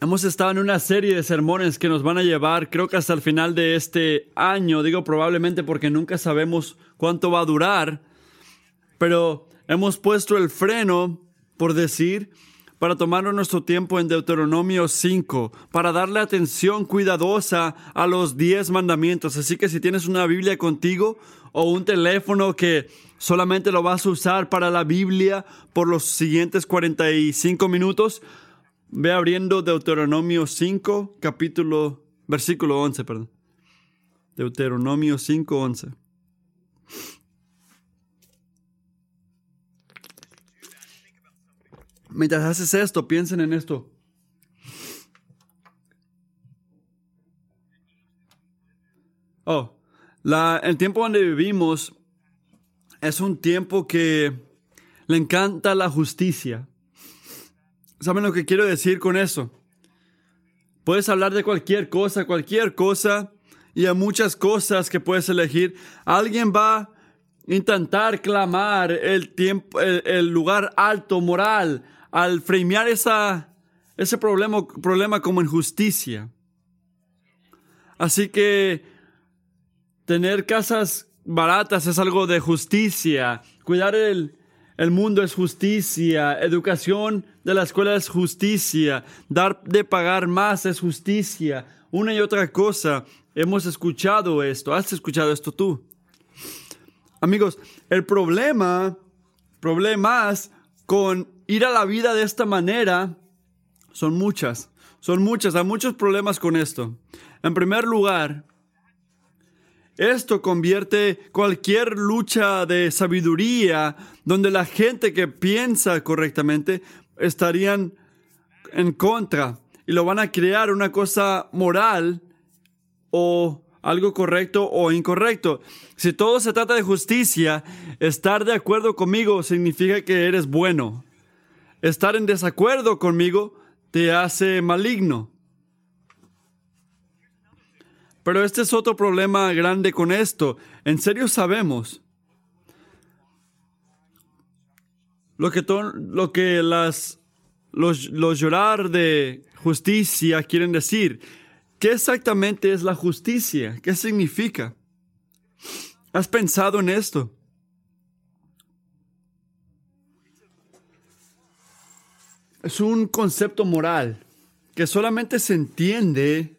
Hemos estado en una serie de sermones que nos van a llevar, creo que hasta el final de este año, digo probablemente porque nunca sabemos cuánto va a durar, pero hemos puesto el freno, por decir, para tomar nuestro tiempo en Deuteronomio 5, para darle atención cuidadosa a los 10 mandamientos. Así que si tienes una Biblia contigo o un teléfono que solamente lo vas a usar para la Biblia por los siguientes 45 minutos, ve abriendo Deuteronomio 5, capítulo, versículo 11, perdón. Deuteronomio 5, 11. Mientras haces esto, piensen en esto. Oh, la, el tiempo donde vivimos es un tiempo que le encanta la justicia. ¿Saben lo que quiero decir con eso? Puedes hablar de cualquier cosa, cualquier cosa, y hay muchas cosas que puedes elegir. Alguien va a intentar clamar el tiempo, el, lugar alto moral al fremear esa, ese problema, problema como injusticia. Así que tener casas baratas es algo de justicia. Cuidar el, el mundo es justicia. Educación de la escuela es justicia. Dar de pagar más es justicia. Una y otra cosa. Hemos escuchado esto. ¿Has escuchado esto tú? Amigos, el problema, problemas con ir a la vida de esta manera son muchas. Son muchas. Hay muchos problemas con esto. En primer lugar, esto convierte cualquier lucha de sabiduría donde la gente que piensa correctamente estarían en contra y lo van a crear una cosa moral o algo correcto o incorrecto. Si todo se trata de justicia, estar de acuerdo conmigo significa que eres bueno. Estar en desacuerdo conmigo te hace maligno. Pero este es otro problema grande con esto. En serio sabemos lo que, lo que las, los, los llorar de justicia quieren decir. ¿Qué exactamente es la justicia? ¿Qué significa? ¿Has pensado en esto? Es un concepto moral que solamente se entiende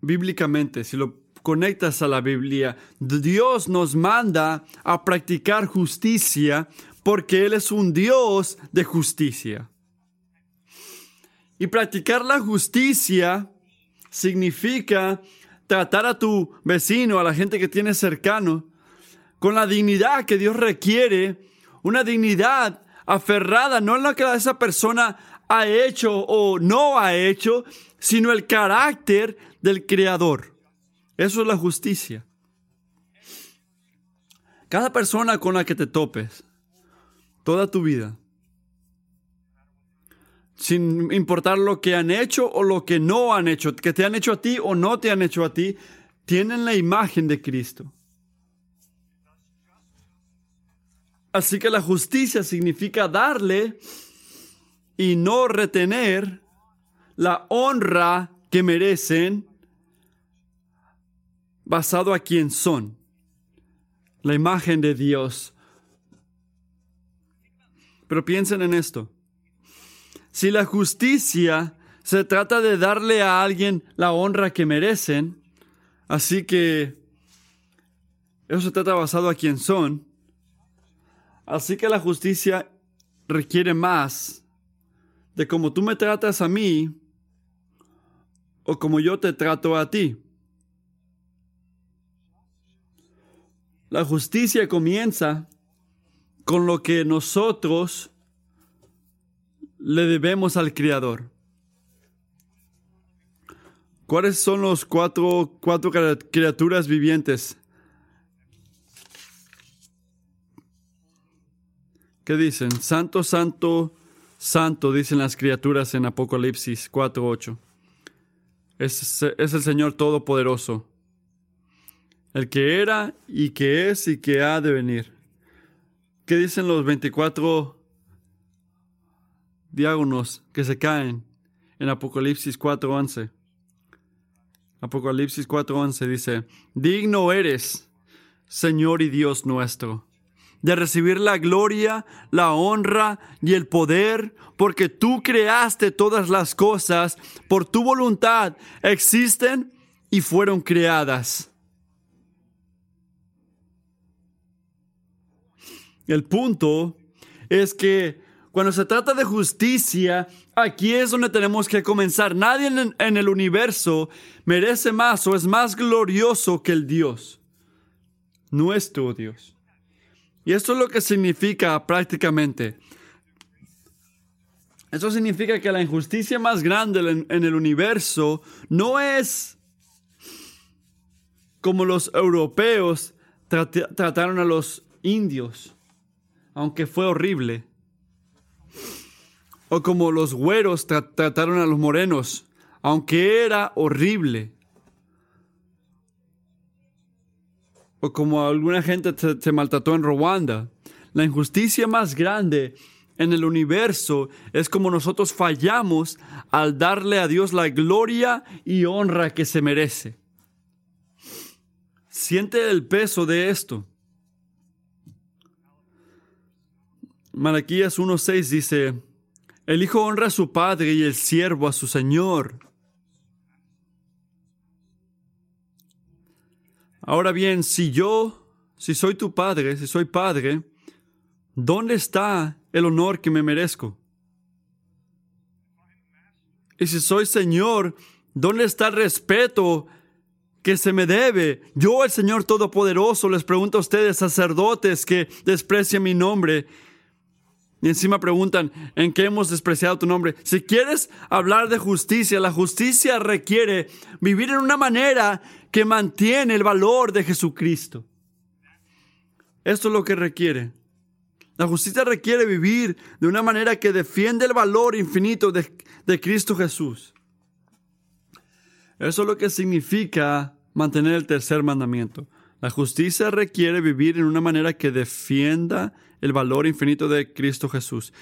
bíblicamente, si lo conectas a la Biblia, Dios nos manda a practicar justicia porque Él es un Dios de justicia. Y practicar la justicia significa tratar a tu vecino, a la gente que tienes cercano, con la dignidad que Dios requiere, una dignidad aferrada no en lo que esa persona ha hecho o no ha hecho, sino el carácter del Creador. Eso es la justicia. Cada persona con la que te topes, toda tu vida, sin importar lo que han hecho o lo que no han hecho, que te han hecho a ti o no te han hecho a ti, tienen la imagen de Cristo. Así que la justicia significa darle y no retener la honra que merecen basado a quién son, la imagen de Dios. Pero piensen en esto. Si la justicia se trata de darle a alguien la honra que merecen, así que eso se trata basado a quién son, así que la justicia requiere más de cómo tú me tratas a mí o como yo te trato a ti. La justicia comienza con lo que nosotros le debemos al Creador. ¿Cuáles son los cuatro, cuatro criaturas vivientes? ¿Qué dicen? Santo, santo, santo, dicen las criaturas en Apocalipsis 4.8. Es, es el Señor Todopoderoso el que era y que es y que ha de venir. ¿Qué dicen los 24 diágonos que se caen en Apocalipsis 4:11. Apocalipsis 4:11 dice, digno eres, Señor y Dios nuestro, de recibir la gloria, la honra y el poder, porque tú creaste todas las cosas, por tu voluntad existen y fueron creadas. El punto es que cuando se trata de justicia, aquí es donde tenemos que comenzar. Nadie en, el universo merece más o es más glorioso que el Dios, nuestro Dios. Y esto es lo que significa prácticamente. Eso significa que la injusticia más grande en, en el universo no es como los europeos trataron a los indios, aunque fue horrible o como los güeros trataron a los morenos, aunque era horrible. O como alguna gente se, maltrató en Ruanda. La injusticia más grande en el universo es como nosotros fallamos al darle a Dios la gloria y honra que se merece. Siente el peso de esto. Malaquías 1.6 dice, el hijo honra a su padre y el siervo a su señor. Ahora bien, si yo, si soy tu padre, si soy padre, ¿dónde está el honor que me merezco? Y si soy Señor, ¿dónde está el respeto que se me debe? Yo, el Señor Todopoderoso, les pregunto a ustedes, sacerdotes que desprecian mi nombre, y encima preguntan, ¿en qué hemos despreciado tu nombre? Si quieres hablar de justicia, la justicia requiere vivir en una manera que mantiene el valor de Jesucristo. Esto es lo que requiere. La justicia requiere vivir de una manera que defiende el valor infinito de, de Cristo Jesús. Eso es lo que significa mantener el tercer mandamiento. La justicia requiere vivir en una manera que defienda el valor infinito de Cristo Jesús.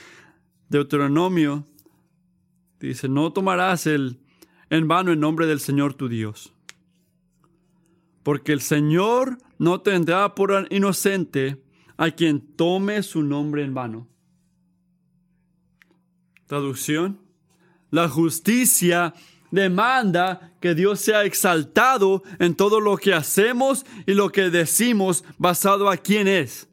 Deuteronomio dice, no tomarás el, en vano el nombre del Señor tu Dios, porque el Señor no tendrá por inocente a quien tome su nombre en vano. Traducción. La justicia demanda que Dios sea exaltado en todo lo que hacemos y lo que decimos basado a quién es.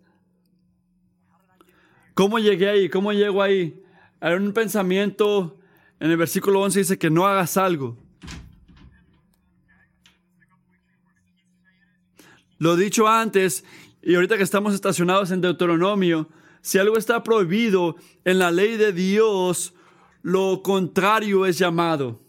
¿Cómo llegué ahí? ¿Cómo llego ahí? Hay un pensamiento en el versículo 11 dice que no hagas algo. Lo dicho antes, y ahorita que estamos estacionados en Deuteronomio, si algo está prohibido en la ley de Dios, lo contrario es llamado.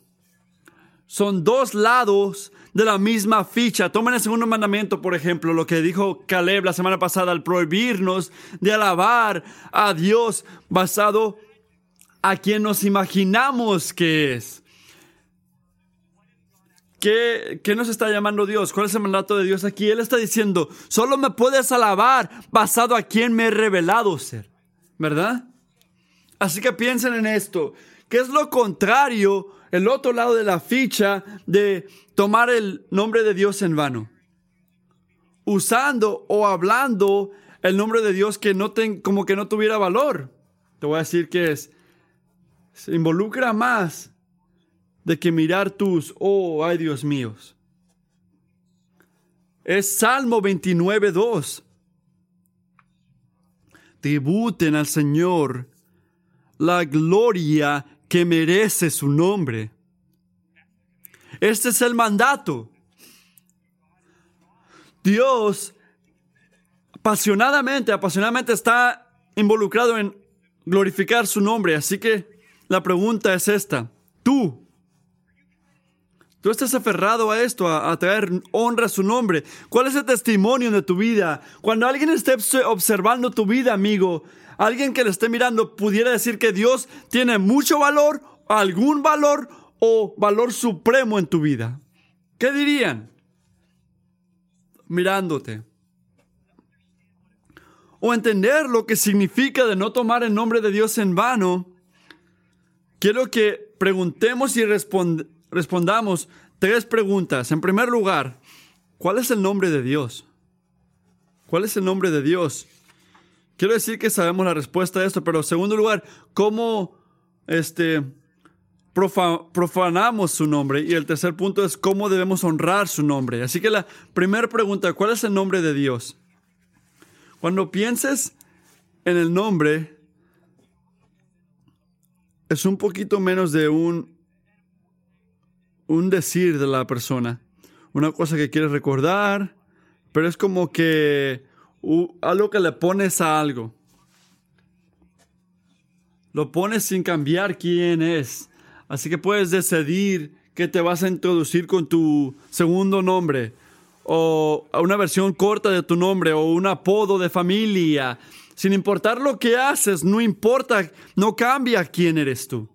Son dos lados de la misma ficha. Tomen el segundo mandamiento, por ejemplo, lo que dijo Caleb la semana pasada al prohibirnos de alabar a Dios basado a quien nos imaginamos que es. ¿Qué, ¿Qué, nos está llamando Dios? ¿Cuál es el mandato de Dios aquí? Él está diciendo, solo me puedes alabar basado a quien me he revelado ser. ¿Verdad? Así que piensen en esto. ¿Qué es lo contrario, el otro lado de la ficha de tomar el nombre de Dios en vano. Usando o hablando el nombre de Dios que no ten, como que no tuviera valor. Te voy a decir que es, se involucra más de que mirar tus, oh, ay Dios míos. Es Salmo 29, 2. Tributen al Señor la gloria que merece su nombre. Este es el mandato. Dios apasionadamente, apasionadamente está involucrado en glorificar su nombre. Así que la pregunta es esta. Tú, tú estás aferrado a esto, a, traer honra a su nombre. ¿Cuál es el testimonio de tu vida? Cuando alguien esté observando tu vida, amigo, alguien que le esté mirando pudiera decir que Dios tiene mucho valor, algún valor o valor supremo en tu vida? ¿Qué dirían? Mirándote. O entender lo que significa de no tomar el nombre de Dios en vano. quiero que preguntemos y respondamos tres preguntas. En primer lugar, ¿cuál es el nombre de Dios? ¿Cuál es el nombre de Dios? Quiero decir que sabemos la respuesta a esto, pero en segundo lugar, ¿cómo este, profanamos su nombre? Y el tercer punto es cómo debemos honrar su nombre. Así que la primera pregunta, ¿cuál es el nombre de Dios? Cuando pienses en el nombre, es un poquito menos de un, un decir de la persona, una cosa que quieres recordar, pero es como que algo que le pones a algo. Lo pones sin cambiar quién es. Así que puedes decidir que te vas a introducir con tu segundo nombre o una versión corta de tu nombre o un apodo de familia. Sin importar lo que haces, no importa, no cambia quién eres tú.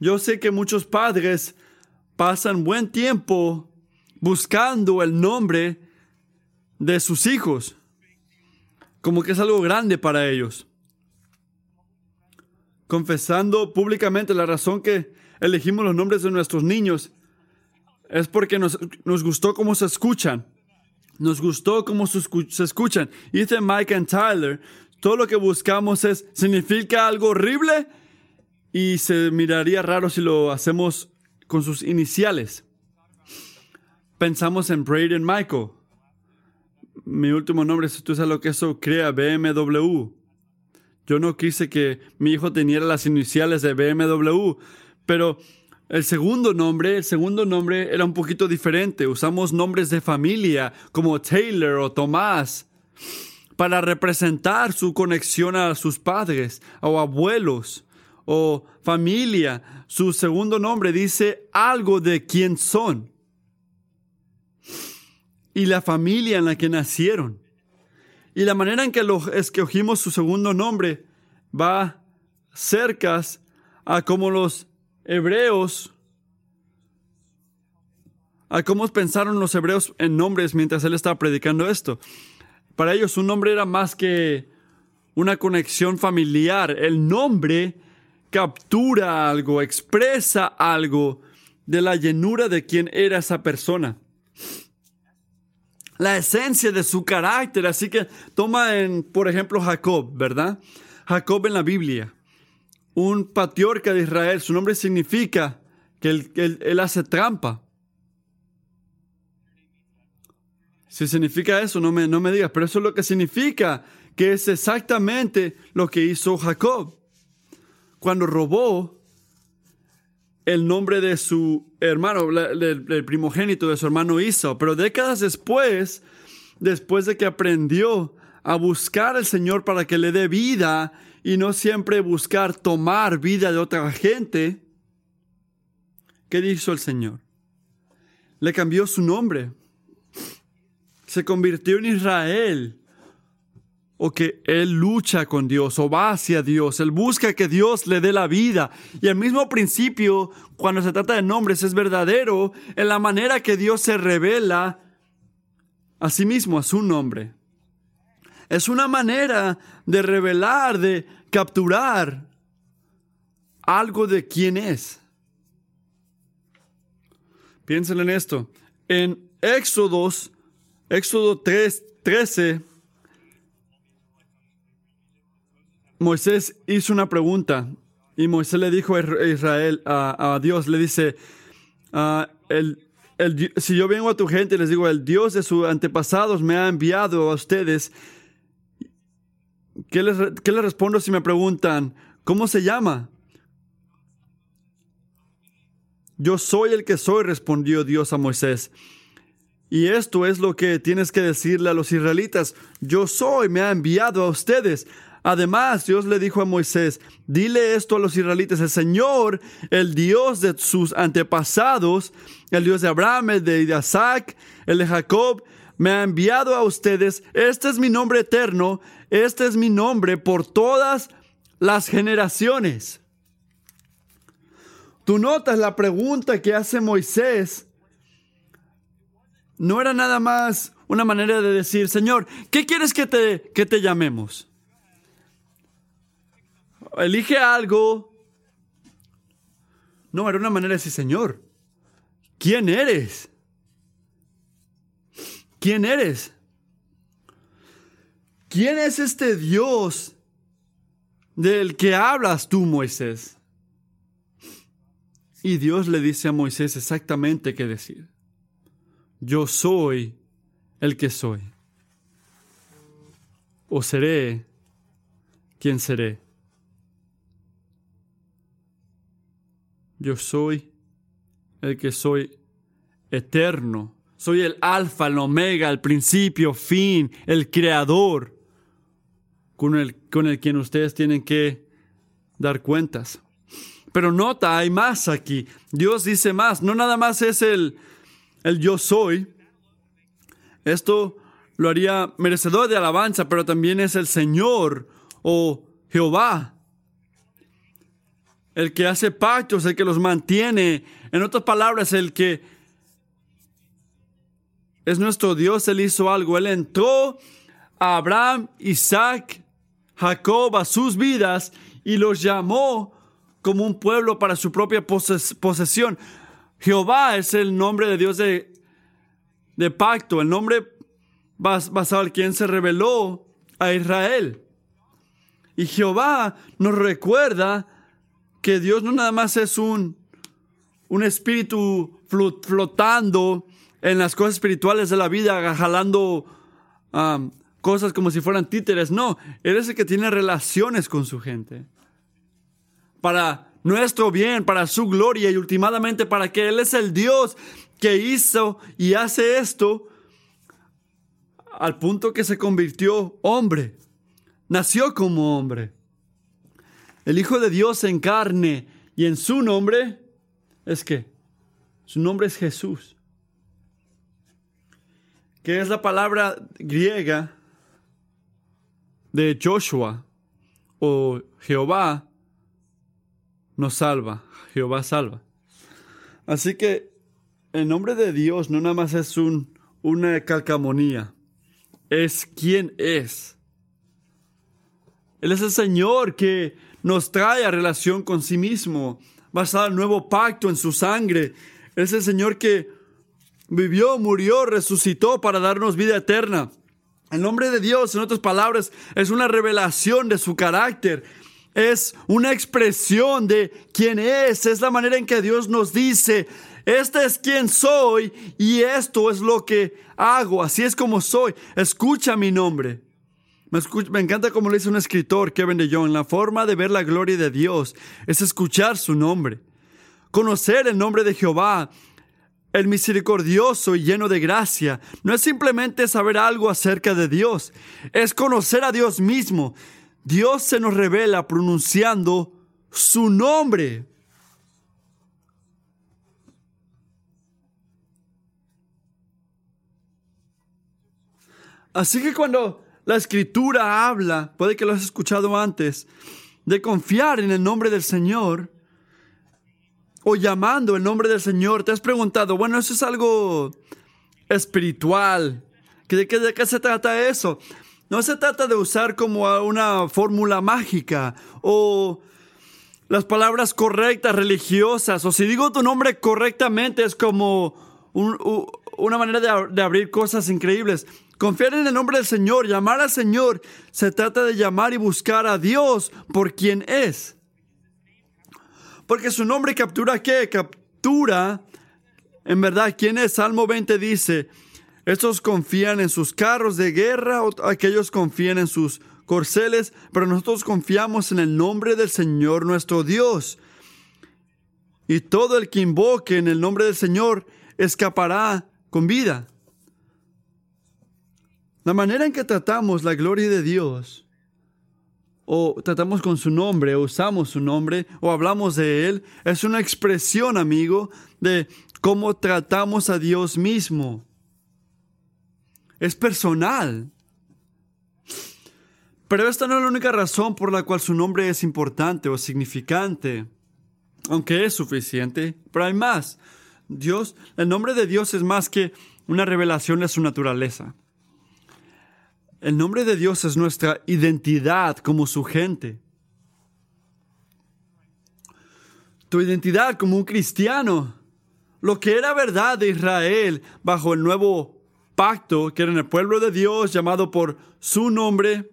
Yo sé que muchos padres pasan buen tiempo buscando el nombre de sus hijos como que es algo grande para ellos. Confesando públicamente la razón que elegimos los nombres de nuestros niños es porque nos, gustó cómo se escuchan. Nos gustó cómo se, escuchan. Dice Mike and Tyler, todo lo que buscamos es, significa algo horrible y se miraría raro si lo hacemos con sus iniciales. Pensamos en Braden Michael mi último nombre, si tú sabes lo que eso crea, BMW. Yo no quise que mi hijo teniera las iniciales de BMW, pero el segundo nombre, el segundo nombre era un poquito diferente. Usamos nombres de familia como Taylor o Tomás para representar su conexión a sus padres o abuelos o familia. Su segundo nombre dice algo de quién son y la familia en la que nacieron. Y la manera en que lo escogimos su segundo nombre va cerca a como los hebreos, a cómo pensaron los hebreos en nombres mientras él estaba predicando esto. Para ellos un nombre era más que una conexión familiar. El nombre captura algo, expresa algo de la llenura de quien era esa persona la esencia de su carácter. Así que toma en, por ejemplo, Jacob, ¿verdad? Jacob en la Biblia, un patriarca de Israel, su nombre significa que él, hace trampa. Si significa eso, no me, no me digas, pero eso es lo que significa, que es exactamente lo que hizo Jacob. Cuando robó, el nombre de su hermano, el primogénito de su hermano hizo. Pero décadas después, después de que aprendió a buscar al Señor para que le dé vida y no siempre buscar tomar vida de otra gente, ¿qué dijo el Señor? Le cambió su nombre. Se convirtió en Israel o que él lucha con Dios o va hacia Dios, él busca que Dios le dé la vida. Y el mismo principio, cuando se trata de nombres, es verdadero en la manera que Dios se revela a sí mismo, a su nombre. Es una manera de revelar, de capturar algo de quién es. Piensen en esto. En Éxodos, Éxodo 3, 13, Moisés hizo una pregunta y Moisés le dijo a Israel, a, Dios, le dice, ah, si yo vengo a tu gente y les digo, el Dios de sus antepasados me ha enviado a ustedes, ¿qué les, qué les respondo si me preguntan, ¿cómo se llama? Yo soy el que soy, respondió Dios a Moisés. Y esto es lo que tienes que decirle a los israelitas. Yo soy, me ha enviado a ustedes. Además, Dios le dijo a Moisés, dile esto a los israelitas, el Señor, el Dios de sus antepasados, el Dios de Abraham, el de Isaac, el de Jacob, me ha enviado a ustedes, este es mi nombre eterno, este es mi nombre por todas las generaciones. Tú notas la pregunta que hace Moisés, no era nada más una manera de decir, Señor, ¿qué quieres que te, que te llamemos? Elige algo No, era una manera de decir, Señor, ¿quién eres? ¿Quién eres? ¿Quién es este Dios del que hablas tú, Moisés? Y Dios le dice a Moisés exactamente qué decir. Yo soy el que soy. O seré quien seré. Yo soy el que soy eterno. Soy el alfa, el omega, el principio, fin, el creador con el, con el quien ustedes tienen que dar cuentas. Pero nota, hay más aquí. Dios dice más. No nada más es el, el yo soy. Esto lo haría merecedor de alabanza, pero también es el Señor o Jehová. El que hace pactos, el que los mantiene. En otras palabras, el que es nuestro Dios, Él hizo algo. Él entró a Abraham, Isaac, Jacob a sus vidas y los llamó como un pueblo para su propia posesión. Jehová es el nombre de Dios de, de pacto, el nombre basado en quien se reveló a Israel. Y Jehová nos recuerda que Dios no nada más es un, un espíritu flotando en las cosas espirituales de la vida, jalando cosas como si fueran títeres. No, Él es el que tiene relaciones con su gente. Para nuestro bien, para su gloria y últimamente para que Él es el Dios que hizo y hace esto al punto que se convirtió hombre. Nació como hombre. El Hijo de Dios en carne y en su nombre es que su nombre es Jesús, que es la palabra griega de Joshua o Jehová nos salva, Jehová salva. Así que el nombre de Dios no nada más es un, una calcamonía, es quien es. Él es el Señor que nos trae a relación con sí mismo, basado en el nuevo pacto en su sangre. es el Señor que vivió, murió, resucitó para darnos vida eterna. El nombre de Dios, en otras palabras, es una revelación de su carácter. Es una expresión de quién es. Es la manera en que Dios nos dice, este es quien soy y esto es lo que hago. Así es como soy. Escucha mi nombre. Me, encanta como le dice un escritor, Kevin de la forma de ver la gloria de Dios es escuchar su nombre. Conocer el nombre de Jehová el misericordioso y lleno de gracia no es simplemente saber algo acerca de Dios, es conocer a Dios mismo. Dios se nos revela pronunciando su nombre. Así que cuando la escritura habla, puede que lo has escuchado antes, de confiar en el nombre del Señor, o llamando el nombre del Señor, te has preguntado, bueno, eso es algo espiritual. ¿De qué, de se trata eso? No se trata de usar como una fórmula mágica o las palabras correctas religiosas o si digo tu nombre correctamente es como una manera de, de abrir cosas increíbles. Confiar en el nombre del Señor, llamar al Señor, se trata de llamar y buscar a Dios por quien es. Porque su nombre captura qué? Captura, en verdad, ¿quién es? Salmo 20 dice, estos confían en sus carros de guerra, aquellos confían en sus corceles, pero nosotros confiamos en el nombre del Señor nuestro Dios. Y todo el que invoque en el nombre del Señor escapará con vida. La manera en que tratamos la gloria de Dios o tratamos con su nombre, o usamos su nombre, o hablamos de Él, es una expresión, amigo, de cómo tratamos a Dios mismo. Es personal. Pero esta no es la única razón por la cual su nombre es importante o significante, aunque es suficiente, pero hay más. Dios, el nombre de Dios es más que una revelación de su naturaleza. El nombre de Dios es nuestra identidad como su gente. tu identidad como un cristiano. Lo que era verdad de Israel bajo el nuevo pacto, que era en el pueblo de Dios llamado por su nombre,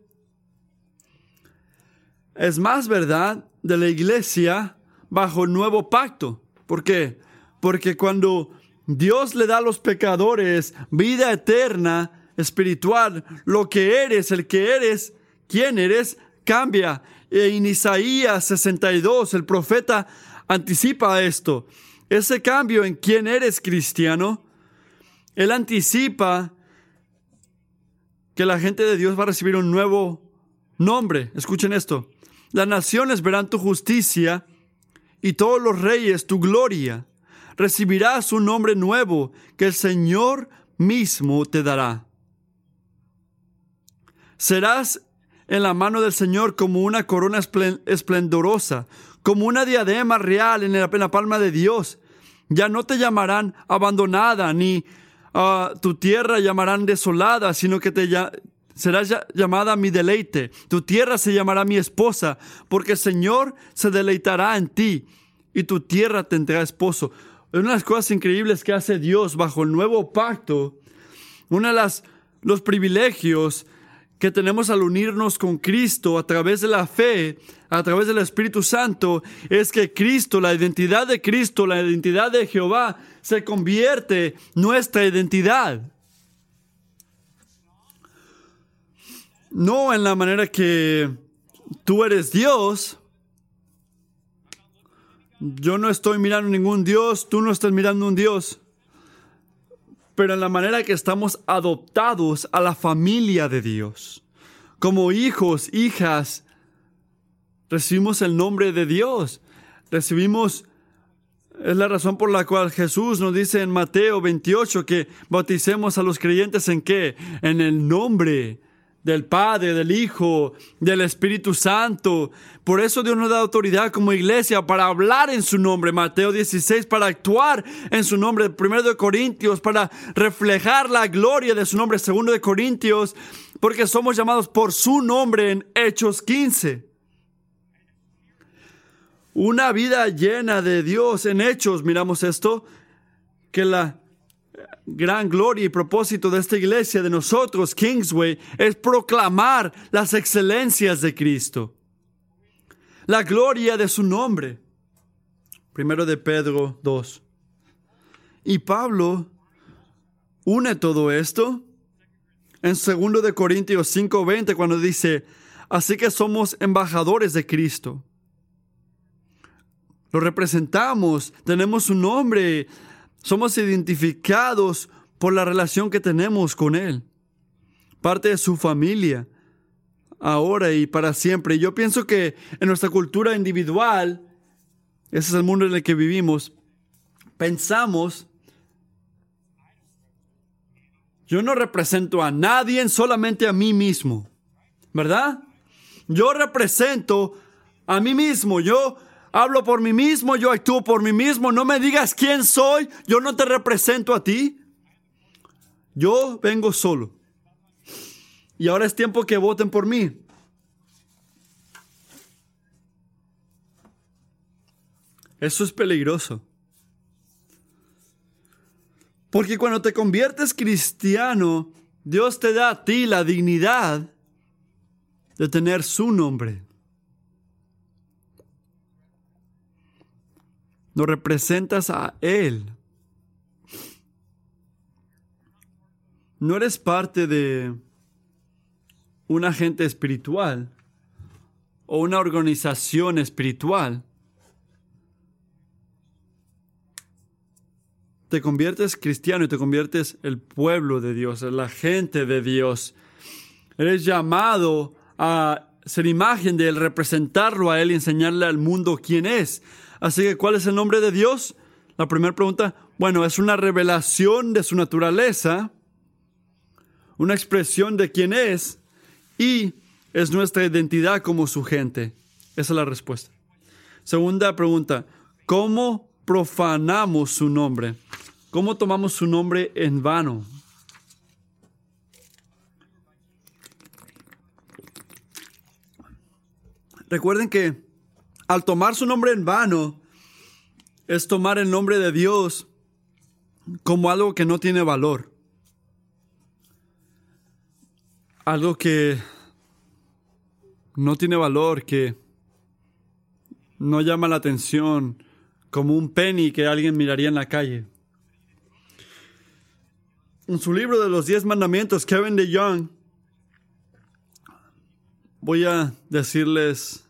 es más verdad de la iglesia bajo el nuevo pacto. ¿Por qué? Porque cuando Dios le da a los pecadores vida eterna, espiritual, lo que eres, el que eres, quién eres, cambia. En Isaías 62, el profeta anticipa esto. Ese cambio en quién eres cristiano, él anticipa que la gente de Dios va a recibir un nuevo nombre. Escuchen esto. Las naciones verán tu justicia y todos los reyes tu gloria. Recibirás un nombre nuevo que el Señor mismo te dará. Serás en la mano del Señor como una corona esplendorosa, como una diadema real en la, palma de Dios. Ya no te llamarán abandonada, ni ah, tu tierra llamarán desolada, sino que te serás llamada mi deleite. Tu tierra se llamará mi esposa, porque el Señor se deleitará en ti y tu tierra tendrá esposo. Una de las cosas increíbles que hace Dios bajo el nuevo pacto, una de las los privilegios que tenemos al unirnos con Cristo a través de la fe, a través del Espíritu Santo, es que Cristo, la identidad de Cristo, la identidad de Jehová, se convierte nuestra identidad. No en la manera que tú eres Dios. Yo no estoy mirando ningún Dios, tú no estás mirando un Dios pero en la manera que estamos adoptados a la familia de Dios. Como hijos, hijas, recibimos el nombre de Dios. Recibimos, es la razón por la cual Jesús nos dice en Mateo 28 que bauticemos a los creyentes en qué? En el nombre del Padre, del Hijo, del Espíritu Santo. Por eso Dios nos da autoridad como iglesia para hablar en su nombre. Mateo 16, para actuar en su nombre. Primero de Corintios, para reflejar la gloria de su nombre. Segundo de Corintios, porque somos llamados por su nombre en Hechos 15. Una vida llena de Dios en Hechos, miramos esto, que la gran gloria y propósito de esta iglesia, de nosotros, Kingsway, es proclamar las excelencias de Cristo, la gloria de su nombre. Primero de Pedro 2. Y Pablo une todo esto en segundo de Corintios 5:20 cuando dice, así que somos embajadores de Cristo. Lo representamos, tenemos un nombre, somos identificados por la relación que tenemos con Él. Parte de su familia, ahora y para siempre. yo pienso que en nuestra cultura individual, ese es el mundo en el que vivimos, pensamos, yo no represento a nadie, solamente a mí mismo, ¿verdad? Yo represento a mí mismo, yo hablo por mí mismo, yo actúo por mí mismo, no me digas quién soy, yo no te represento a ti. Yo vengo solo. Y ahora es tiempo que voten por mí. Eso es peligroso. Porque cuando te conviertes cristiano, Dios te da a ti la dignidad de tener su nombre. No representas a Él. No eres parte de un agente espiritual o una organización espiritual. Te conviertes cristiano y te conviertes el pueblo de Dios, la gente de Dios. Eres llamado a ser imagen de Él, representarlo a Él y enseñarle al mundo quién es. Así que, ¿cuál es el nombre de Dios? La primera pregunta, bueno, es una revelación de su naturaleza, una expresión de quién es y es nuestra identidad como su gente. Esa es la respuesta. Segunda pregunta, ¿cómo profanamos su nombre? ¿Cómo tomamos su nombre en vano? Recuerden que al tomar su nombre en vano, es tomar el nombre de Dios como algo que no tiene valor. Algo que no tiene valor, que no llama la atención, como un penny que alguien miraría en la calle. En su libro de los diez mandamientos, Kevin de Young, voy a decirles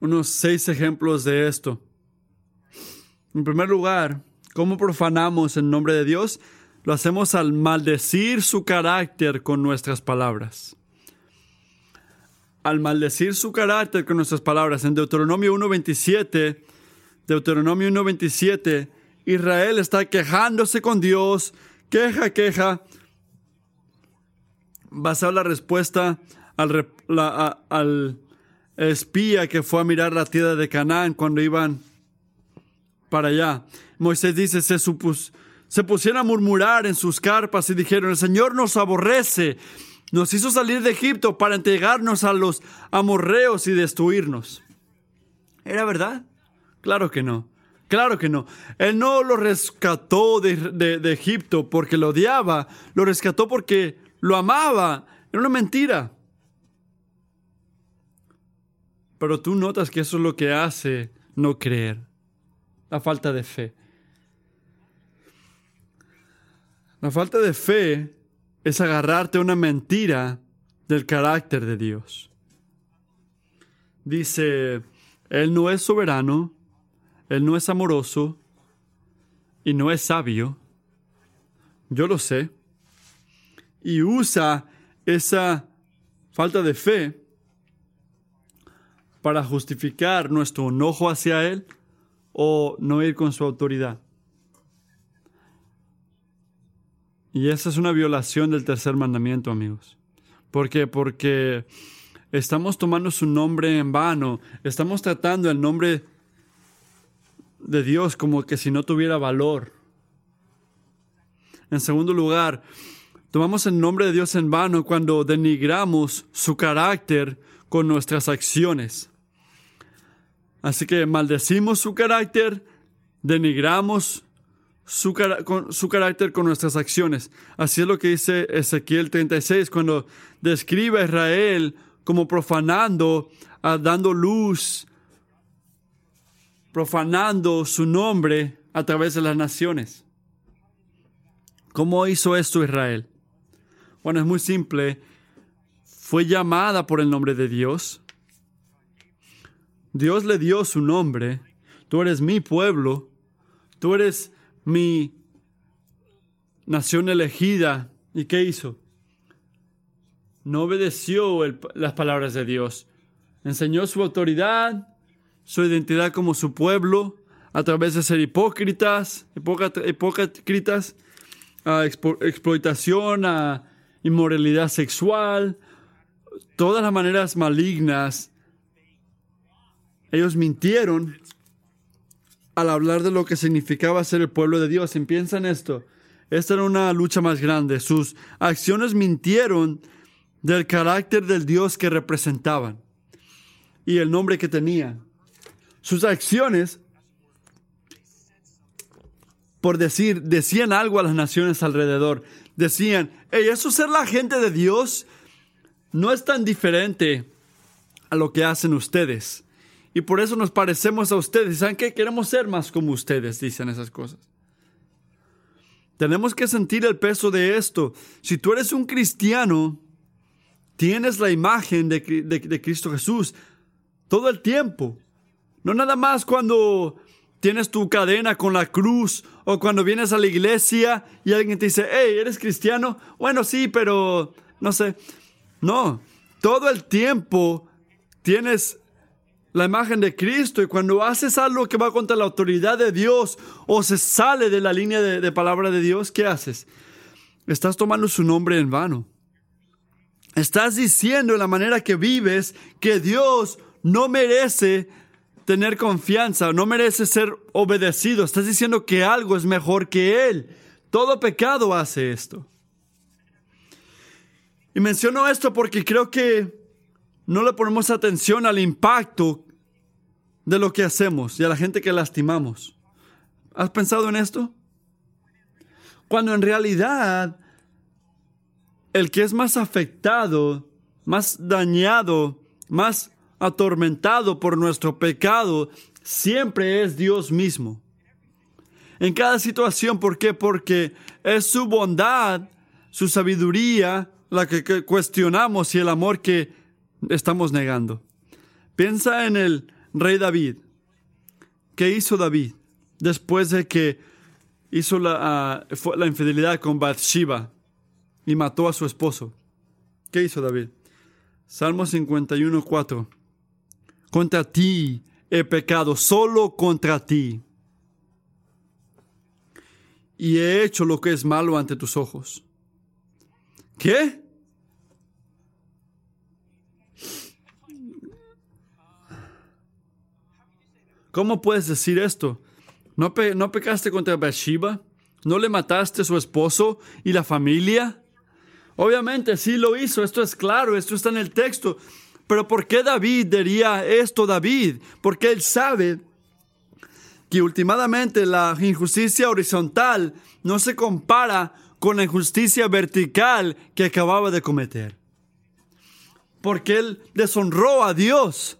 unos seis ejemplos de esto. En primer lugar, ¿cómo profanamos el nombre de Dios? Lo hacemos al maldecir su carácter con nuestras palabras. Al maldecir su carácter con nuestras palabras. En Deuteronomio 1.27, Deuteronomio 1.27, Israel está quejándose con Dios, queja, queja. Basado la respuesta al espía que fue a mirar la tierra de Canaán cuando iban para allá. Moisés dice, se, se pusieron a murmurar en sus carpas y dijeron, el Señor nos aborrece, nos hizo salir de Egipto para entregarnos a los amorreos y destruirnos. ¿Era verdad? Claro que no. Claro que no. Él no lo rescató de, de, Egipto porque lo odiaba, lo rescató porque lo amaba. Era una mentira. Pero tú notas que eso es lo que hace no creer, la falta de fe. La falta de fe es agarrarte a una mentira del carácter de Dios. Dice, Él no es soberano, Él no es amoroso y no es sabio. Yo lo sé. Y usa esa falta de fe para justificar nuestro enojo hacia Él o no ir con su autoridad. Y esa es una violación del tercer mandamiento, amigos. ¿Por qué? Porque estamos tomando su nombre en vano, estamos tratando el nombre de Dios como que si no tuviera valor. En segundo lugar, tomamos el nombre de Dios en vano cuando denigramos su carácter con nuestras acciones. Así que maldecimos su carácter, denigramos su, carácter con nuestras acciones. Así es lo que dice Ezequiel 36 cuando describe a Israel como profanando, ah, dando luz, profanando su nombre a través de las naciones. ¿Cómo hizo esto Israel? Bueno, es muy simple. Fue llamada por el nombre de Dios Dios le dio su nombre. Tú eres mi pueblo. Tú eres mi nación elegida. ¿Y qué hizo? No obedeció las palabras de Dios. Enseñó su autoridad, su identidad como su pueblo, a través de ser hipócritas, hipócritas, a explotación, a inmoralidad sexual, todas las maneras malignas ellos mintieron al hablar de lo que significaba ser el pueblo de Dios. Y piensa en esto. Esta era una lucha más grande. Sus acciones mintieron del carácter del Dios que representaban y el nombre que tenían. Sus acciones, por decir, decían algo a las naciones alrededor. Decían, hey, eso ser la gente de Dios no es tan diferente a lo que hacen ustedes. Y por eso nos parecemos a ustedes. ¿Saben qué? Queremos ser más como ustedes, dicen esas cosas. Tenemos que sentir el peso de esto. Si tú eres un cristiano, tienes la imagen de, de, Cristo Jesús todo el tiempo. No nada más cuando tienes tu cadena con la cruz o cuando vienes a la iglesia y alguien te dice, hey, ¿eres cristiano? Bueno, sí, pero no sé. No, todo el tiempo tienes la imagen de Cristo y cuando haces algo que va contra la autoridad de Dios o se sale de la línea de, palabra de Dios, ¿qué haces? Estás tomando su nombre en vano. Estás diciendo en la manera que vives que Dios no merece tener confianza, no merece ser obedecido. Estás diciendo que algo es mejor que Él. Todo pecado hace esto. Y menciono esto porque creo que no le ponemos atención al impacto de lo que hacemos y a la gente que lastimamos. ¿Has pensado en esto? Cuando en realidad el que es más afectado, más dañado, más atormentado por nuestro pecado, siempre es Dios mismo. En cada situación, ¿por qué? Porque es su bondad, su sabiduría, la que cuestionamos y el amor que estamos negando. Piensa en el rey David. ¿Qué hizo David después de que hizo la, ah, la infidelidad con Bathsheba y mató a su esposo? ¿Qué hizo David? Salmo 51, 4. Contra ti he pecado, solo contra ti. Y he hecho lo que es malo ante tus ojos. ¿Qué? ¿Cómo puedes decir esto? ¿No, ¿No pecaste contra Bathsheba? ¿No le mataste a su esposo y la familia? Obviamente sí lo hizo, esto es claro, esto está en el texto. Pero ¿por qué David diría esto David? Porque él sabe que últimamente la injusticia horizontal no se compara con la injusticia vertical que acababa de cometer. Porque él deshonró a Dios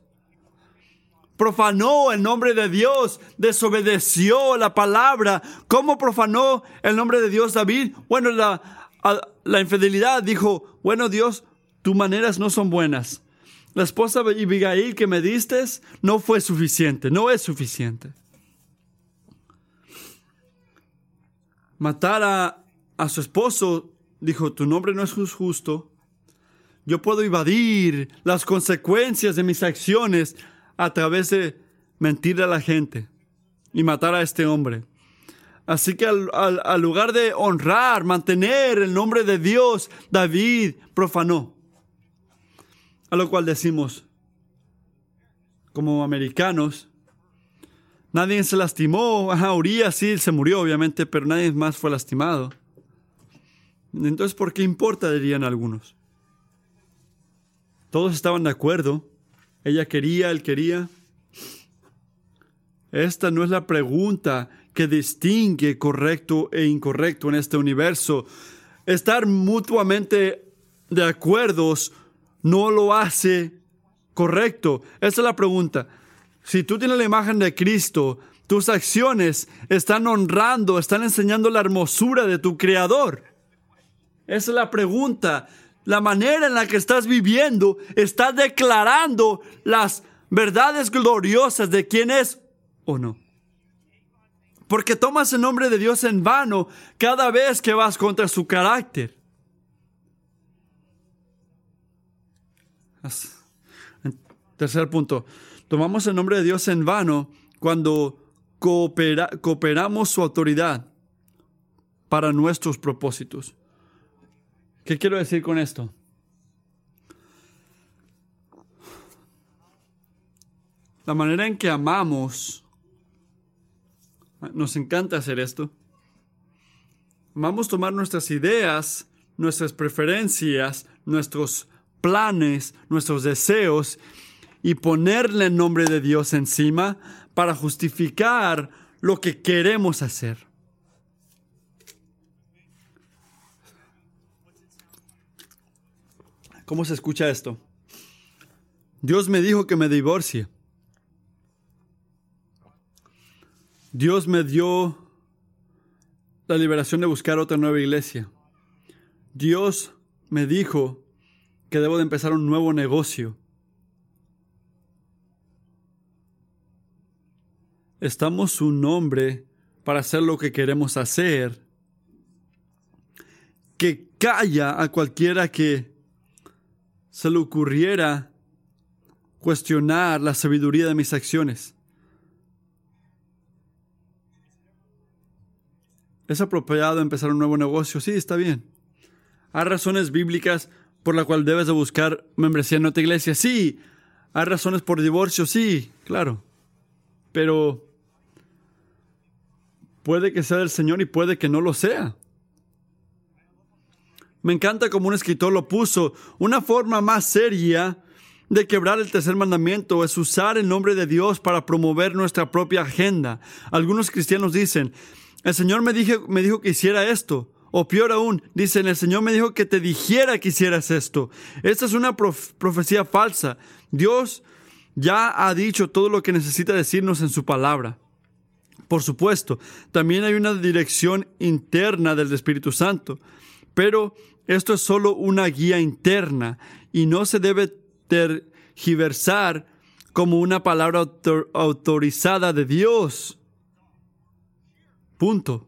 profanó el nombre de Dios, desobedeció la palabra. ¿Cómo profanó el nombre de Dios David? Bueno, la, infidelidad dijo, bueno Dios, tus maneras no son buenas. La esposa de Abigail que me diste no fue suficiente, no es suficiente. Matar a, a su esposo, dijo, tu nombre no es justo. Yo puedo evadir las consecuencias de mis acciones a través de mentir a la gente y matar a este hombre. Así que al, lugar de honrar, mantener el nombre de Dios, David profanó. A lo cual decimos, como americanos, nadie se lastimó. Ajá, Urias sí se murió, obviamente, pero nadie más fue lastimado. Entonces, ¿por qué importa? dirían algunos. Todos estaban de acuerdo ella quería, él quería. Esta no es la pregunta que distingue correcto e incorrecto en este universo. Estar mutuamente de acuerdos no lo hace correcto. Esta es la pregunta. Si tú tienes la imagen de Cristo, tus acciones están honrando, están enseñando la hermosura de tu Creador. Esa es la pregunta la manera en la que estás viviendo está declarando las verdades gloriosas de quién es o no. Porque tomas el nombre de Dios en vano cada vez que vas contra su carácter. Tercer punto. Tomamos el nombre de Dios en vano cuando cooperamos su autoridad para nuestros propósitos. ¿Qué quiero decir con esto? La manera en que amamos, nos encanta hacer esto. Amamos tomar nuestras ideas, nuestras preferencias, nuestros planes, nuestros deseos y ponerle el nombre de Dios encima para justificar lo que queremos hacer. ¿Cómo se escucha esto? Dios me dijo que me divorcie. Dios me dio la liberación de buscar otra nueva iglesia. Dios me dijo que debo de empezar un nuevo negocio. Estamos su nombre para hacer lo que queremos hacer. Que calla a cualquiera que se le ocurriera cuestionar la sabiduría de mis acciones. ¿Es apropiado empezar un nuevo negocio? Sí, está bien. ¿Hay razones bíblicas por las cuales debes de buscar membresía en otra iglesia? Sí. ¿Hay razones por divorcio? Sí, claro. Pero puede que sea del Señor y puede que no lo sea. Me encanta como un escritor lo puso, una forma más seria de quebrar el tercer mandamiento es usar el nombre de Dios para promover nuestra propia agenda. Algunos cristianos dicen, el Señor me me dijo que hiciera esto. O peor aún, dicen, el Señor me dijo que te dijera que hicieras esto. Esta es una profecía falsa. Dios ya ha dicho todo lo que necesita decirnos en su palabra. Por supuesto, también hay una dirección interna del Espíritu Santo, pero esto es solo una guía interna y no se debe tergiversar como una palabra autorizada de Dios. Punto.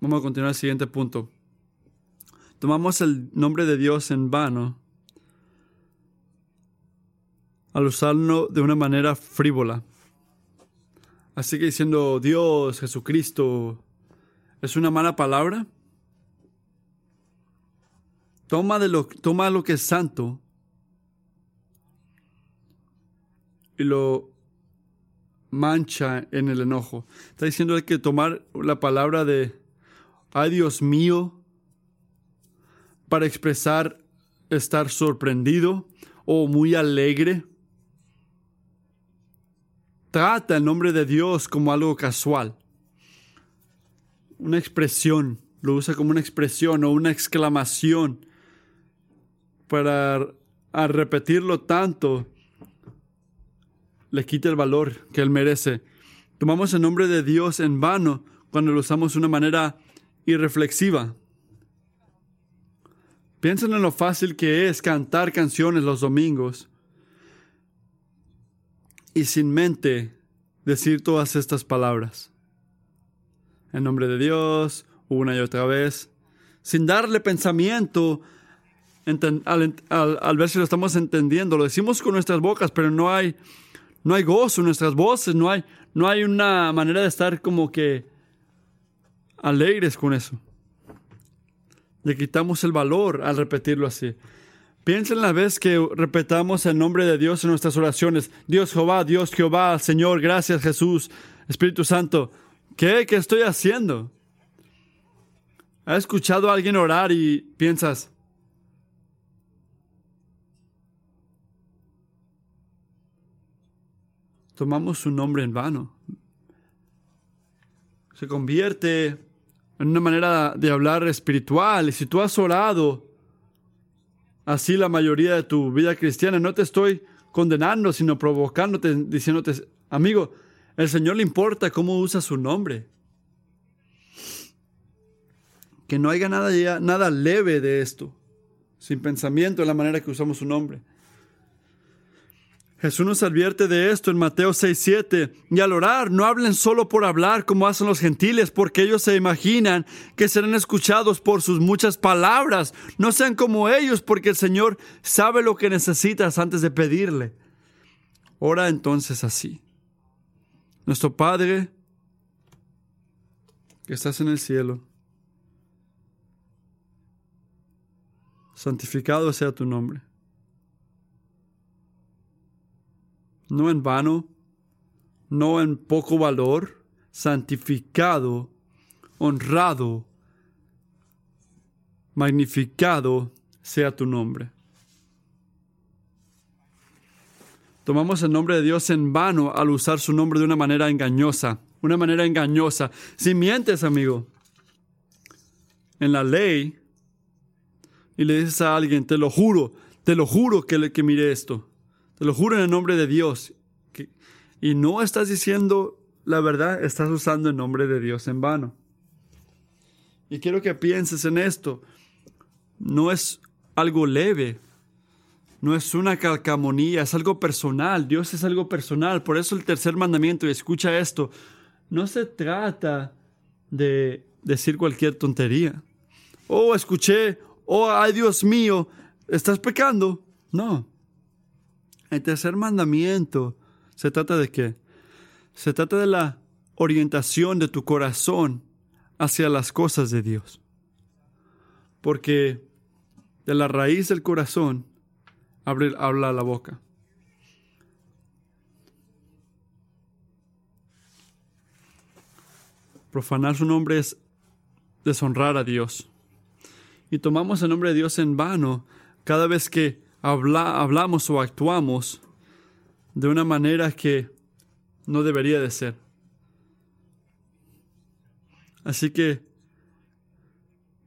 Vamos a continuar al siguiente punto. Tomamos el nombre de Dios en vano al usarlo de una manera frívola. Así que diciendo Dios, Jesucristo, ¿es una mala palabra? Toma, de lo, toma lo que es santo y lo mancha en el enojo. Está diciendo que tomar la palabra de, ay Dios mío, para expresar estar sorprendido o muy alegre trata el nombre de Dios como algo casual. Una expresión, lo usa como una expresión o una exclamación para a repetirlo tanto le quita el valor que él merece. Tomamos el nombre de Dios en vano cuando lo usamos de una manera irreflexiva. Piensen en lo fácil que es cantar canciones los domingos y sin mente decir todas estas palabras. En nombre de Dios, una y otra vez, sin darle pensamiento al, ver si lo estamos entendiendo. Lo decimos con nuestras bocas, pero no hay, no hay gozo en nuestras voces, no hay, no hay una manera de estar como que alegres con eso. Le quitamos el valor al repetirlo así. Piensa en la vez que repetamos el nombre de Dios en nuestras oraciones. Dios Jehová, Dios Jehová, Señor, gracias Jesús, Espíritu Santo. ¿Qué? ¿Qué estoy haciendo? ¿Has escuchado a alguien orar y piensas, tomamos su nombre en vano? Se convierte en una manera de hablar espiritual. Y si tú has orado, así la mayoría de tu vida cristiana. No te estoy condenando, sino provocándote, diciéndote, amigo, el Señor le importa cómo usa su nombre. Que no haya nada, nada leve de esto, sin pensamiento en la manera que usamos su nombre. Jesús nos advierte de esto en Mateo 6, 7. Y al orar, no hablen solo por hablar como hacen los gentiles, porque ellos se imaginan que serán escuchados por sus muchas palabras. No sean como ellos, porque el Señor sabe lo que necesitas antes de pedirle. Ora entonces así. Nuestro Padre, que estás en el cielo, santificado sea tu nombre no en vano, no en poco valor, santificado, honrado, magnificado sea tu nombre. Tomamos el nombre de Dios en vano al usar su nombre de una manera engañosa, una manera engañosa. Si mientes, amigo, en la ley, y le dices a alguien, te lo juro, te lo juro que, que mire esto, te lo juro en el nombre de Dios. y no estás diciendo la verdad, estás usando el nombre de Dios en vano. Y quiero que pienses en esto. No es algo leve, no es una calcamonía, es algo personal. Dios es algo personal. Por eso el tercer mandamiento, y escucha esto, no se trata de decir cualquier tontería. Oh, escuché, oh, ay Dios mío, estás pecando. No. El tercer mandamiento se trata de qué? Se trata de la orientación de tu corazón hacia las cosas de Dios. Porque de la raíz del corazón habla la boca. Profanar su nombre es deshonrar a Dios. y tomamos el nombre de Dios en vano cada vez que hablamos o actuamos de una manera que no debería de ser. Así que,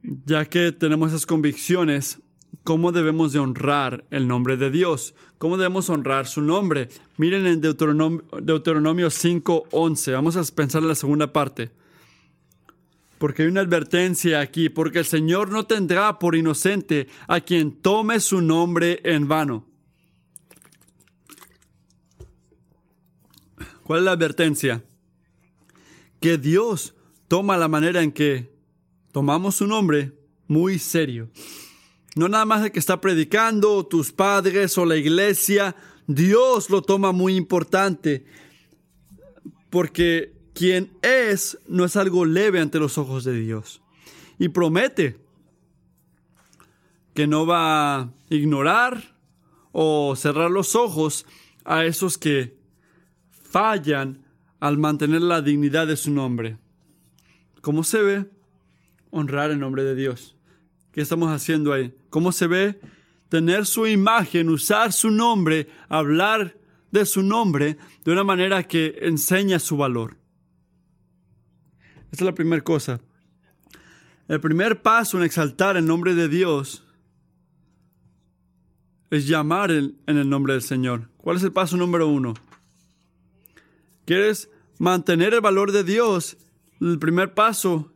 ya que tenemos esas convicciones, ¿cómo debemos de honrar el nombre de Dios? ¿Cómo debemos honrar su nombre? Miren en Deuteronomio, Deuteronomio 5.11. Vamos a pensar en la segunda parte. Porque hay una advertencia aquí, porque el Señor no tendrá por inocente a quien tome su nombre en vano. ¿Cuál es la advertencia? Que Dios toma la manera en que tomamos su nombre muy serio. No nada más de que está predicando tus padres o la iglesia, Dios lo toma muy importante. Porque quien es no es algo leve ante los ojos de Dios. Y promete que no va a ignorar o cerrar los ojos a esos que fallan al mantener la dignidad de su nombre. ¿Cómo se ve? Honrar el nombre de Dios. ¿Qué estamos haciendo ahí? ¿Cómo se ve? Tener su imagen, usar su nombre, hablar de su nombre de una manera que enseña su valor. Esta es la primera cosa. El primer paso en exaltar el nombre de Dios es llamar en, el nombre del Señor. ¿Cuál es el paso número uno? ¿Quieres mantener el valor de Dios? El primer paso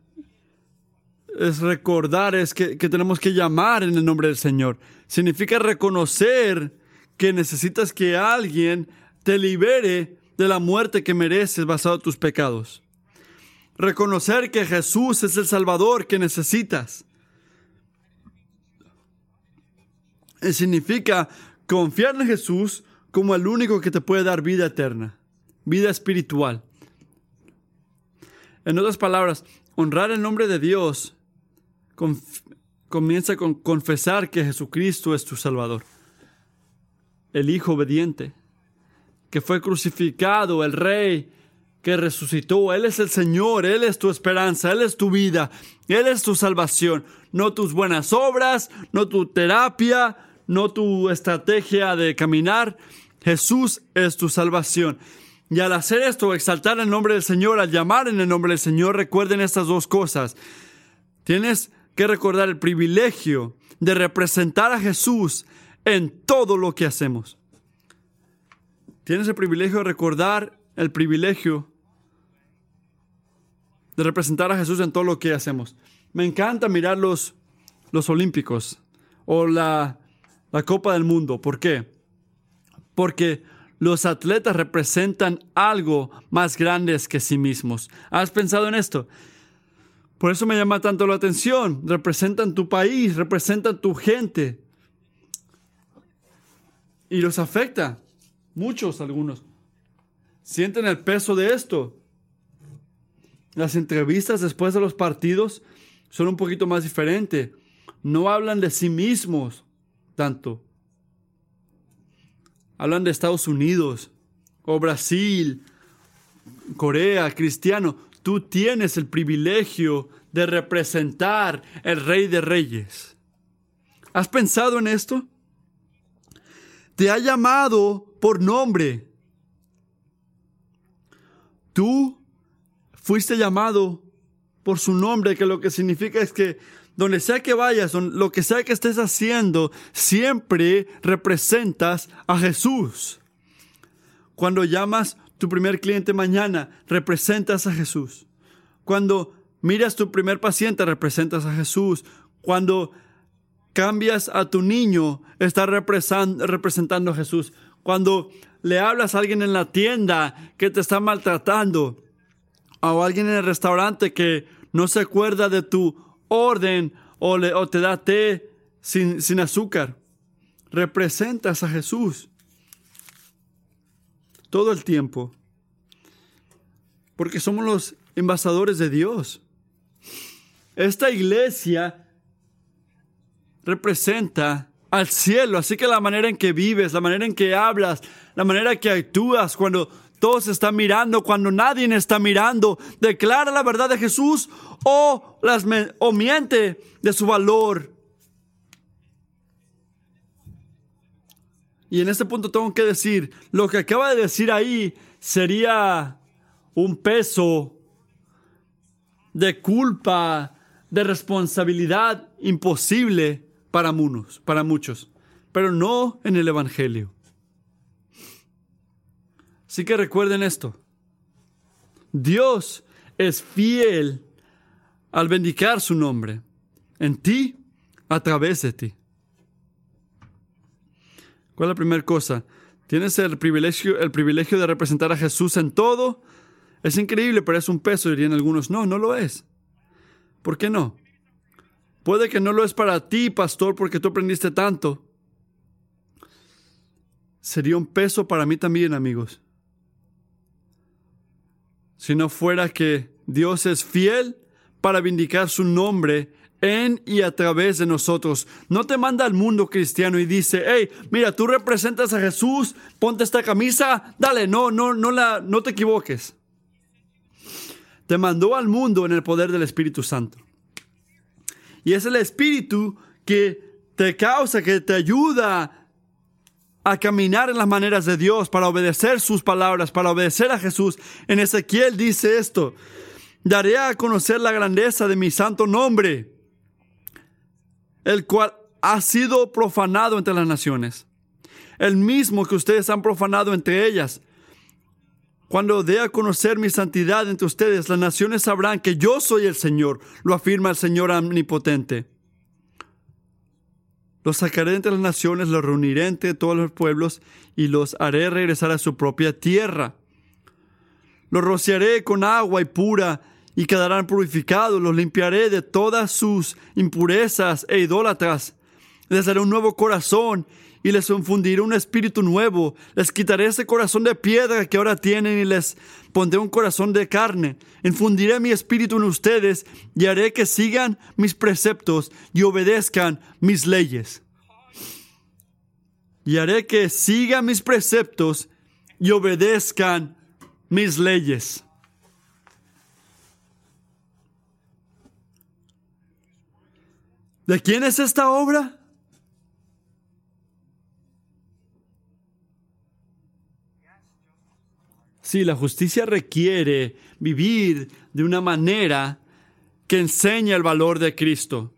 es recordar, es que, que tenemos que llamar en el nombre del Señor. Significa reconocer que necesitas que alguien te libere de la muerte que mereces basado en tus pecados. Reconocer que Jesús es el Salvador que necesitas. Y significa confiar en Jesús como el único que te puede dar vida eterna, vida espiritual. En otras palabras, honrar el nombre de Dios comienza con confesar que Jesucristo es tu Salvador, el Hijo obediente, que fue crucificado, el Rey que resucitó. Él es el Señor, Él es tu esperanza, Él es tu vida, Él es tu salvación. No tus buenas obras, no tu terapia, no tu estrategia de caminar. Jesús es tu salvación. Y al hacer esto, exaltar el nombre del Señor, al llamar en el nombre del Señor, recuerden estas dos cosas. Tienes que recordar el privilegio de representar a Jesús en todo lo que hacemos. Tienes el privilegio de recordar el privilegio representar a Jesús en todo lo que hacemos. Me encanta mirar los, los Olímpicos o la, la Copa del Mundo. ¿Por qué? Porque los atletas representan algo más grande que sí mismos. ¿Has pensado en esto? Por eso me llama tanto la atención. Representan tu país, representan tu gente. Y los afecta. Muchos, algunos. Sienten el peso de esto. Las entrevistas después de los partidos son un poquito más diferentes. No hablan de sí mismos tanto. Hablan de Estados Unidos o Brasil, Corea, cristiano. Tú tienes el privilegio de representar el Rey de Reyes. ¿Has pensado en esto? Te ha llamado por nombre. Tú fuiste llamado por su nombre, que lo que significa es que donde sea que vayas, lo que sea que estés haciendo, siempre representas a Jesús. Cuando llamas tu primer cliente mañana, representas a Jesús. Cuando miras tu primer paciente, representas a Jesús. Cuando cambias a tu niño, estás representando a Jesús. Cuando le hablas a alguien en la tienda que te está maltratando, o alguien en el restaurante que no se acuerda de tu orden o, o te da té sin, sin azúcar. Representas a Jesús todo el tiempo. Porque somos los embajadores de Dios. Esta iglesia representa al cielo, así que la manera en que vives, la manera en que hablas, la manera que actúas cuando todos están mirando cuando nadie está mirando. Declara la verdad de Jesús o, las, o miente de su valor. Y en este punto tengo que decir, lo que acaba de decir ahí sería un peso de culpa, de responsabilidad imposible para, para muchos, pero no en el Evangelio. Así que recuerden esto. Dios es fiel al bendicar su nombre en ti, a través de ti. ¿Cuál es la primera cosa? Tienes el privilegio, el privilegio de representar a Jesús en todo. Es increíble, pero es un peso, dirían algunos. No, no lo es. ¿Por qué no? Puede que no lo es para ti, pastor, porque tú aprendiste tanto. Sería un peso para mí también, amigos. Si no fuera que Dios es fiel para vindicar su nombre en y a través de nosotros. No te manda al mundo cristiano y dice, hey, mira, tú representas a Jesús, ponte esta camisa, dale, no, no, no la, no te equivoques. Te mandó al mundo en el poder del Espíritu Santo. Y es el Espíritu que te causa, que te ayuda a caminar en las maneras de Dios, para obedecer sus palabras, para obedecer a Jesús. En Ezequiel dice esto, daré a conocer la grandeza de mi santo nombre, el cual ha sido profanado entre las naciones, el mismo que ustedes han profanado entre ellas. Cuando dé a conocer mi santidad entre ustedes, las naciones sabrán que yo soy el Señor, lo afirma el Señor omnipotente. Los sacaré entre las naciones, los reuniré entre todos los pueblos y los haré regresar a su propia tierra. Los rociaré con agua y pura y quedarán purificados. Los limpiaré de todas sus impurezas e idólatras. Les daré un nuevo corazón y les infundiré un espíritu nuevo. Les quitaré ese corazón de piedra que ahora tienen y les pondré un corazón de carne. Infundiré mi espíritu en ustedes y haré que sigan mis preceptos y obedezcan mis leyes. Y haré que sigan mis preceptos y obedezcan mis leyes. ¿De quién es esta obra? Sí, la justicia requiere vivir de una manera que enseña el valor de Cristo.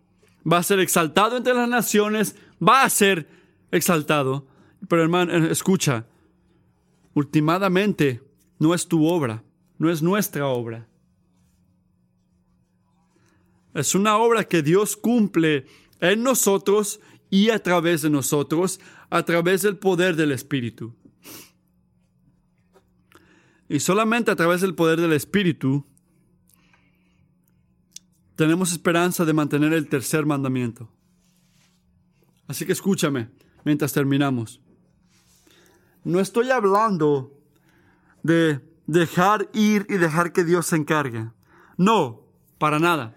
Va a ser exaltado entre las naciones, va a ser exaltado. Pero hermano, eh, escucha, últimamente no es tu obra, no es nuestra obra. Es una obra que Dios cumple en nosotros y a través de nosotros, a través del poder del Espíritu. Y solamente a través del poder del Espíritu tenemos esperanza de mantener el tercer mandamiento. Así que escúchame mientras terminamos. No estoy hablando de dejar ir y dejar que Dios se encargue. No, para nada,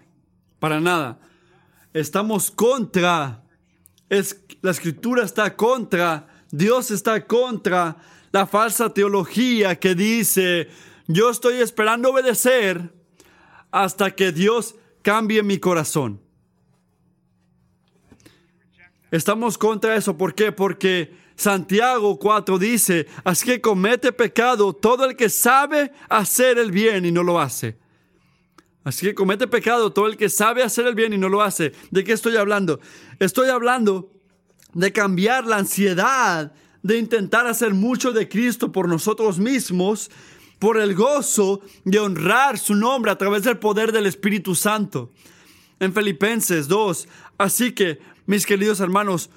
para nada. Estamos contra, es, la escritura está contra, Dios está contra la falsa teología que dice, yo estoy esperando obedecer hasta que Dios cambie mi corazón. Estamos contra eso. ¿Por qué? Porque Santiago 4 dice, así que comete pecado todo el que sabe hacer el bien y no lo hace. Así que comete pecado todo el que sabe hacer el bien y no lo hace. ¿De qué estoy hablando? Estoy hablando de cambiar la ansiedad de intentar hacer mucho de Cristo por nosotros mismos, por el gozo de honrar su nombre a través del poder del Espíritu Santo. En Filipenses 2, así que, mis queridos hermanos,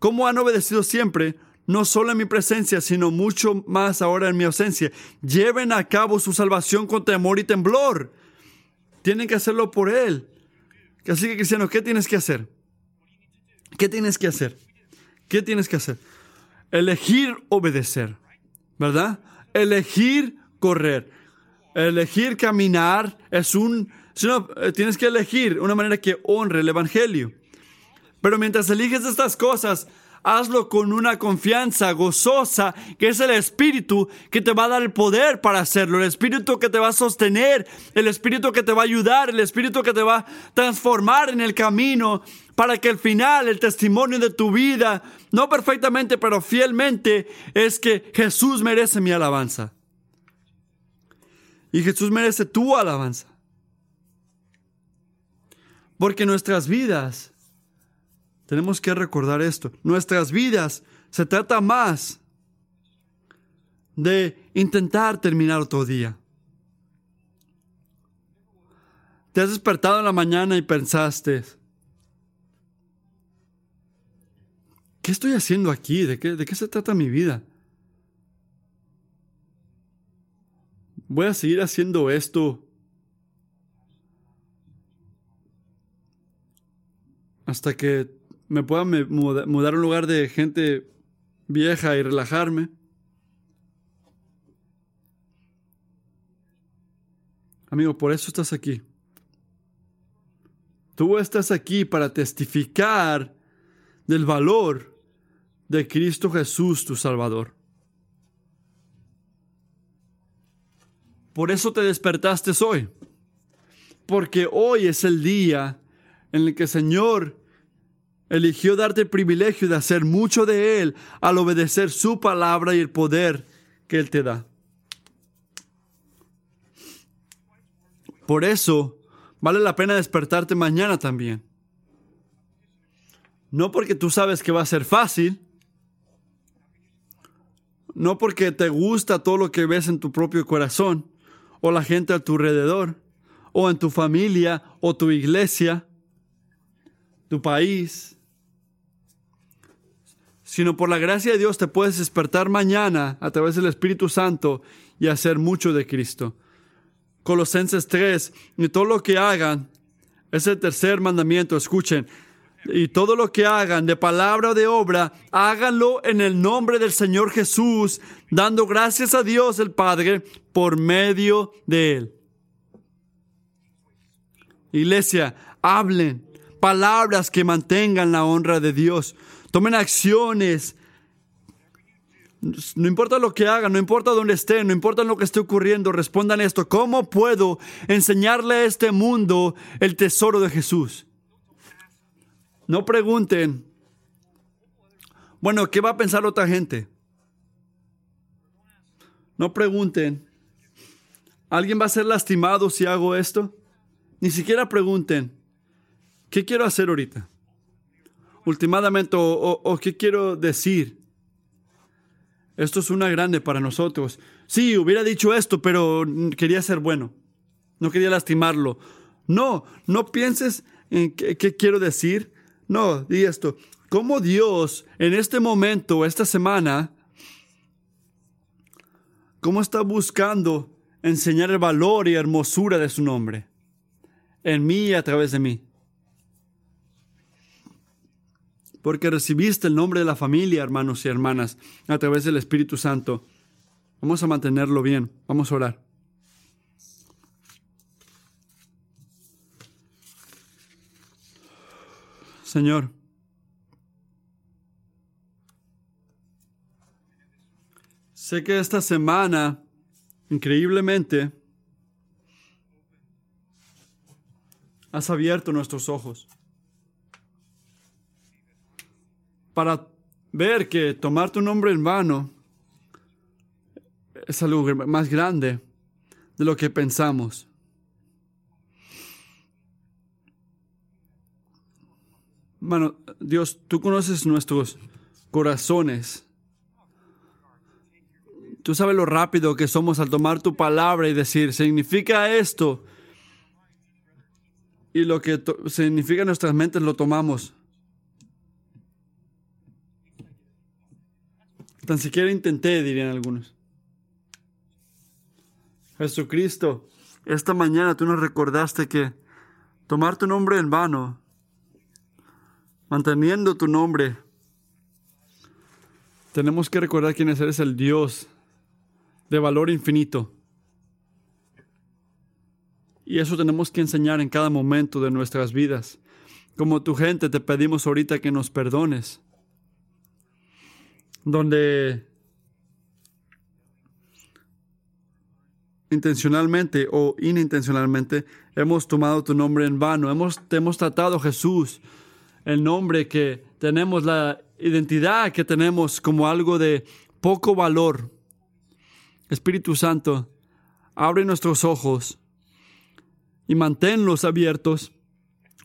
como han obedecido siempre, no solo en mi presencia, sino mucho más ahora en mi ausencia, lleven a cabo su salvación con temor y temblor. Tienen que hacerlo por Él. Así que, cristiano, ¿qué tienes que hacer? ¿Qué tienes que hacer? ¿Qué tienes que hacer? Elegir obedecer, ¿verdad? Elegir correr, elegir caminar es un... Sino, eh, tienes que elegir una manera que honre el Evangelio. Pero mientras eliges estas cosas, hazlo con una confianza gozosa, que es el Espíritu que te va a dar el poder para hacerlo, el Espíritu que te va a sostener, el Espíritu que te va a ayudar, el Espíritu que te va a transformar en el camino, para que al final el testimonio de tu vida, no perfectamente, pero fielmente, es que Jesús merece mi alabanza. Y Jesús merece tu alabanza. Porque nuestras vidas, tenemos que recordar esto, nuestras vidas se trata más de intentar terminar otro día. Te has despertado en la mañana y pensaste, ¿qué estoy haciendo aquí? ¿De qué, de qué se trata mi vida? ¿Voy a seguir haciendo esto hasta que me pueda mudar a un lugar de gente vieja y relajarme. Amigo, por eso estás aquí. Tú estás aquí para testificar del valor de Cristo Jesús, tu Salvador. Por eso te despertaste hoy. Porque hoy es el día en el que el Señor eligió darte el privilegio de hacer mucho de Él al obedecer su palabra y el poder que Él te da. Por eso vale la pena despertarte mañana también. No porque tú sabes que va a ser fácil, no porque te gusta todo lo que ves en tu propio corazón o la gente a tu alrededor o en tu familia o tu iglesia, tu país, sino por la gracia de Dios te puedes despertar mañana a través del Espíritu Santo y hacer mucho de Cristo. Colosenses 3, y todo lo que hagan, es el tercer mandamiento, escuchen, y todo lo que hagan de palabra o de obra, háganlo en el nombre del Señor Jesús, dando gracias a Dios el Padre por medio de Él. Iglesia, hablen palabras que mantengan la honra de Dios. Tomen acciones. No importa lo que hagan, no importa dónde estén, no importa lo que esté ocurriendo, respondan esto. ¿Cómo puedo enseñarle a este mundo el tesoro de Jesús? No pregunten, bueno, ¿qué va a pensar otra gente? No pregunten, ¿alguien va a ser lastimado si hago esto? Ni siquiera pregunten, ¿qué quiero hacer ahorita? Últimamente, o, qué quiero decir. Esto es una grande para nosotros. Sí, hubiera dicho esto, pero quería ser bueno. No quería lastimarlo. No, no pienses en qué, qué quiero decir. No, di esto. ¿Cómo Dios en este momento, esta semana, cómo está buscando enseñar el valor y hermosura de su nombre? En mí y a través de mí. Porque recibiste el nombre de la familia, hermanos y hermanas, a través del Espíritu Santo. Vamos a mantenerlo bien, vamos a orar. Señor, sé que esta semana, increíblemente, has abierto nuestros ojos. Para ver que tomar tu nombre en vano es algo más grande de lo que pensamos. Bueno, Dios, tú conoces nuestros corazones. Tú sabes lo rápido que somos al tomar tu palabra y decir, significa esto. Y lo que significa nuestras mentes lo tomamos. Tan siquiera intenté, dirían algunos. Jesucristo, esta mañana tú nos recordaste que tomar tu nombre en vano, manteniendo tu nombre, tenemos que recordar quién eres el Dios de valor infinito. Y eso tenemos que enseñar en cada momento de nuestras vidas. Como tu gente te pedimos ahorita que nos perdones donde intencionalmente o inintencionalmente hemos tomado tu nombre en vano, hemos, te hemos tratado Jesús, el nombre que tenemos, la identidad que tenemos como algo de poco valor. Espíritu Santo, abre nuestros ojos y manténlos abiertos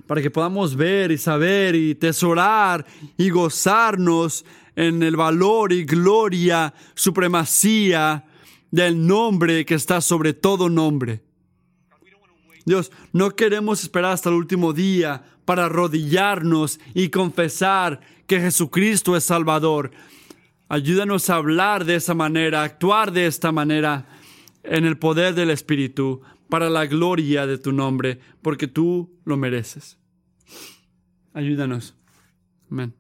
para que podamos ver y saber y tesorar y gozarnos en el valor y gloria, supremacía del nombre que está sobre todo nombre. Dios, no queremos esperar hasta el último día para arrodillarnos y confesar que Jesucristo es Salvador. Ayúdanos a hablar de esa manera, actuar de esta manera en el poder del Espíritu, para la gloria de tu nombre, porque tú lo mereces. Ayúdanos. Amén.